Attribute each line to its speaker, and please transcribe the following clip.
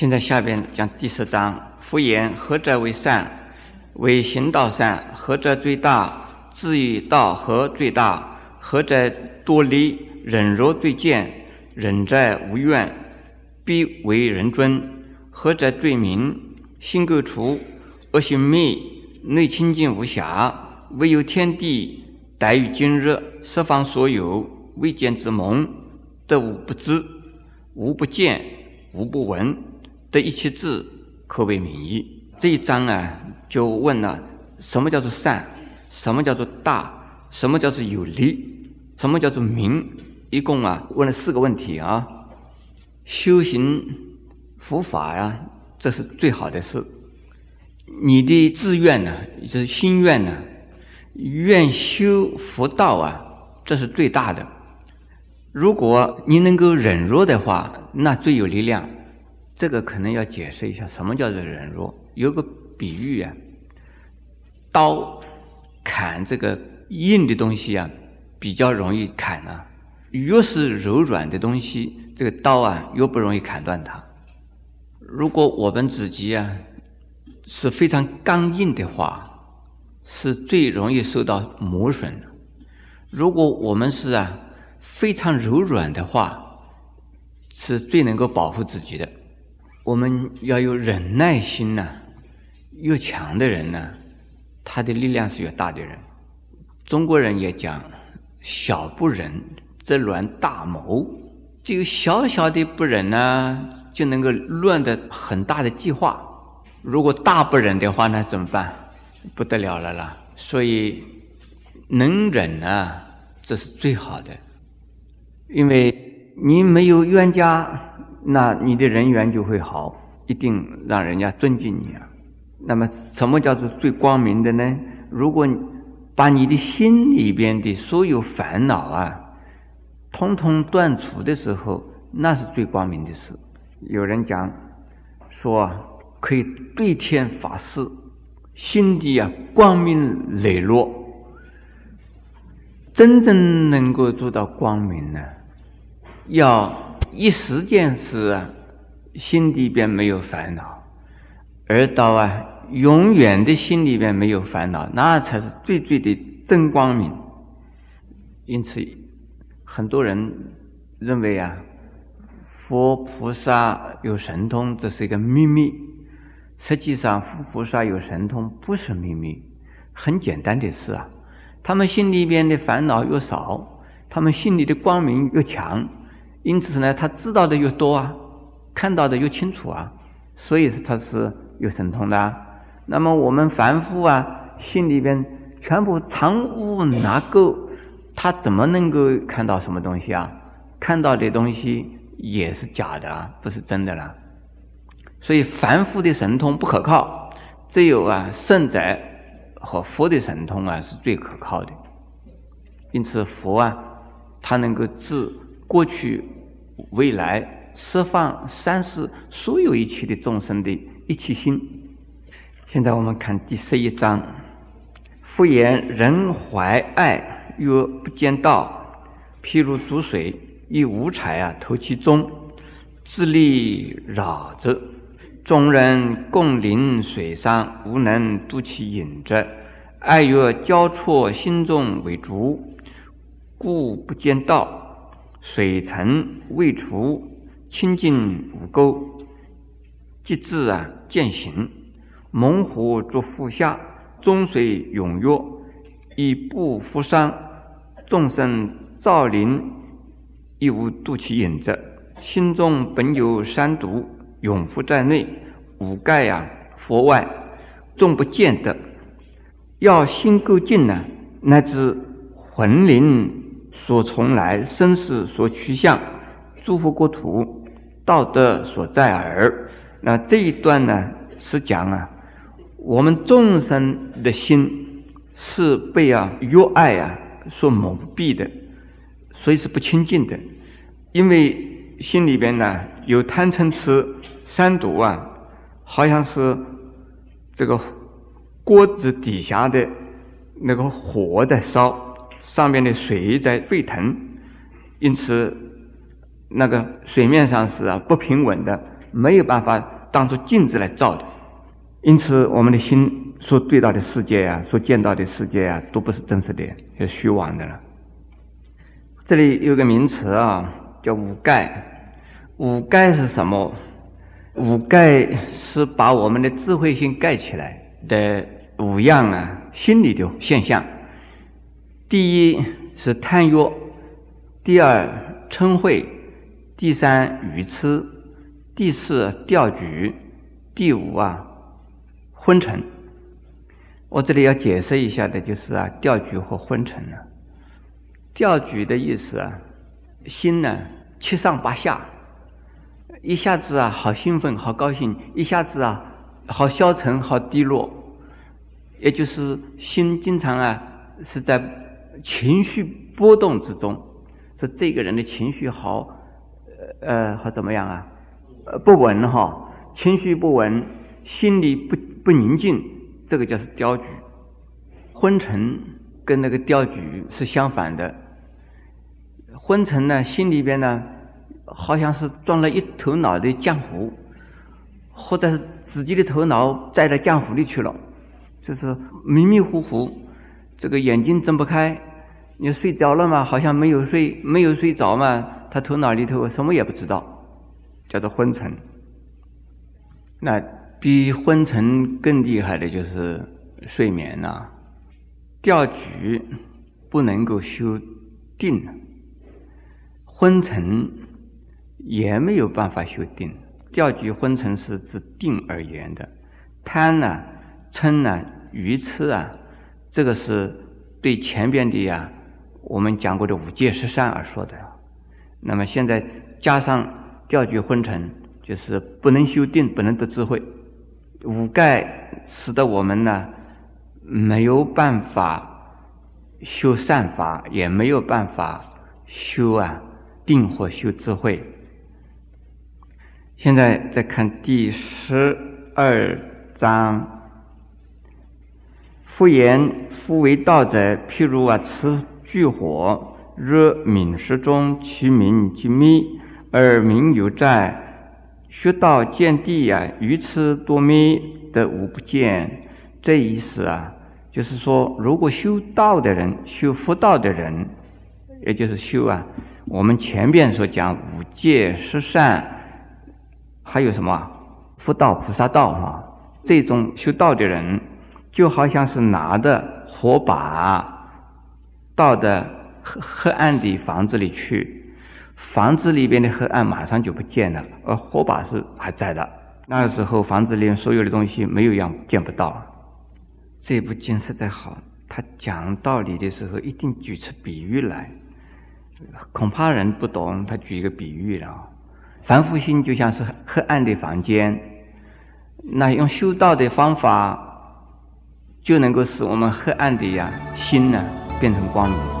Speaker 1: 现在下边讲第十章：夫言何者为善？为行道善。何者最大？至于道何最大？何者多利？忍辱最贱。忍者无怨，必为人尊。何者最明？心垢除，恶行灭，内清净无瑕。唯有天地，待于今日，十方所有未见之蒙，得无不知，无不见，无不闻。得一切智，可为名义。这一章啊，就问了：什么叫做善？什么叫做大？什么叫做有利？什么叫做明？一共啊，问了四个问题啊。修行佛法呀，这是最好的事。你的志愿呢，就是心愿呢，愿修佛道啊，这是最大的。如果你能够忍弱的话，那最有力量。这个可能要解释一下，什么叫做忍弱？有个比喻啊，刀砍这个硬的东西啊，比较容易砍啊。越是柔软的东西，这个刀啊，越不容易砍断它。如果我们自己啊是非常刚硬的话，是最容易受到磨损的。如果我们是啊非常柔软的话，是最能够保护自己的。我们要有忍耐心呐，越强的人呢，他的力量是越大的人。中国人也讲“小不忍则乱大谋”，这个小小的不忍呢，就能够乱的很大的计划。如果大不忍的话，那怎么办？不得了了啦！所以能忍啊，这是最好的，因为你没有冤家。那你的人缘就会好，一定让人家尊敬你啊。那么，什么叫做最光明的呢？如果把你的心里边的所有烦恼啊，通通断除的时候，那是最光明的事。有人讲说，可以对天发誓，心底啊光明磊落。真正能够做到光明呢，要。一时间是啊，心里边没有烦恼；而到啊，永远的心里边没有烦恼，那才是最最的真光明。因此，很多人认为啊，佛菩萨有神通，这是一个秘密。实际上，佛菩萨有神通不是秘密，很简单的事啊。他们心里边的烦恼越少，他们心里的光明越强。因此呢，他知道的越多啊，看到的越清楚啊，所以是他是有神通的。那么我们凡夫啊，心里边全部藏污纳垢，他怎么能够看到什么东西啊？看到的东西也是假的啊，不是真的啦。所以凡夫的神通不可靠，只有啊圣者和佛的神通啊是最可靠的。因此佛啊，他能够治。过去、未来，释放三世所有一切的众生的一切心。现在我们看第十一章：复言人怀爱，曰不见道。譬如诸水，以五彩啊投其中，自力扰之。众人共临水上，无能渡其影者。爱曰交错心中为足，故不见道。水沉未除，清净无垢，即自啊见行。猛虎作腹下，中水踊跃，以不负伤。众生造林，亦无渡其影者。心中本有三毒，永伏在内，五盖啊佛外，众不见得。要心够净呢，乃至魂灵。所从来，生死所趋向，诸佛国土，道德所在耳。那这一段呢，是讲啊，我们众生的心是被啊欲爱啊所蒙蔽的，所以是不清净的。因为心里边呢有贪嗔痴三毒啊，好像是这个锅子底下的那个火在烧。上面的水在沸腾，因此那个水面上是啊不平稳的，没有办法当做镜子来照的。因此，我们的心所对到的世界啊，所见到的世界啊，都不是真实的，是虚妄的了。这里有个名词啊，叫五盖。五盖是什么？五盖是把我们的智慧心盖起来的五样啊，心理的现象。第一是贪欲，第二嗔恚，第三愚痴，第四钓举，第五啊。昏沉，我这里要解释一下的，就是啊，钓举和昏沉呢。钓举的意思啊，心呢七上八下，一下子啊好兴奋、好高兴，一下子啊好消沉、好低落，也就是心经常啊是在情绪波动之中，说这个人的情绪好，呃，好怎么样啊？呃，不稳哈，情绪不稳，心里不。不宁静，这个叫是雕局；昏沉跟那个雕局是相反的。昏沉呢，心里边呢，好像是装了一头脑的浆糊，或者是自己的头脑栽到浆糊里去了，就是迷迷糊糊，这个眼睛睁不开。你睡着了嘛，好像没有睡，没有睡着嘛，他头脑里头什么也不知道，叫做昏沉。那。比昏沉更厉害的就是睡眠呐，钓局不能够修定，昏沉也没有办法修定。钓局昏沉是指定而言的，贪呢、嗔呢、愚痴啊，这个是对前边的呀，我们讲过的五戒十善而说的。那么现在加上钓局昏沉，就是不能修定，不能得智慧。五盖使得我们呢没有办法修善法，也没有办法修啊定或修智慧。现在再看第十二章，复言夫为道者，譬如啊持炬火，若敏时中，其名即灭，而名犹在。学道见地呀，愚痴多迷得无不见。这意思啊，就是说，如果修道的人，修佛道的人，也就是修啊，我们前面所讲五戒十善，还有什么佛道、菩萨道啊，这种修道的人，就好像是拿的火把到的黑黑暗的房子里去。房子里边的黑暗马上就不见了，而火把是还在的。那个时候，房子里所有的东西没有样见不到。这部经实在好，他讲道理的时候一定举出比喻来，恐怕人不懂，他举一个比喻了。凡夫心就像是黑暗的房间，那用修道的方法，就能够使我们黑暗的呀心呢变成光明。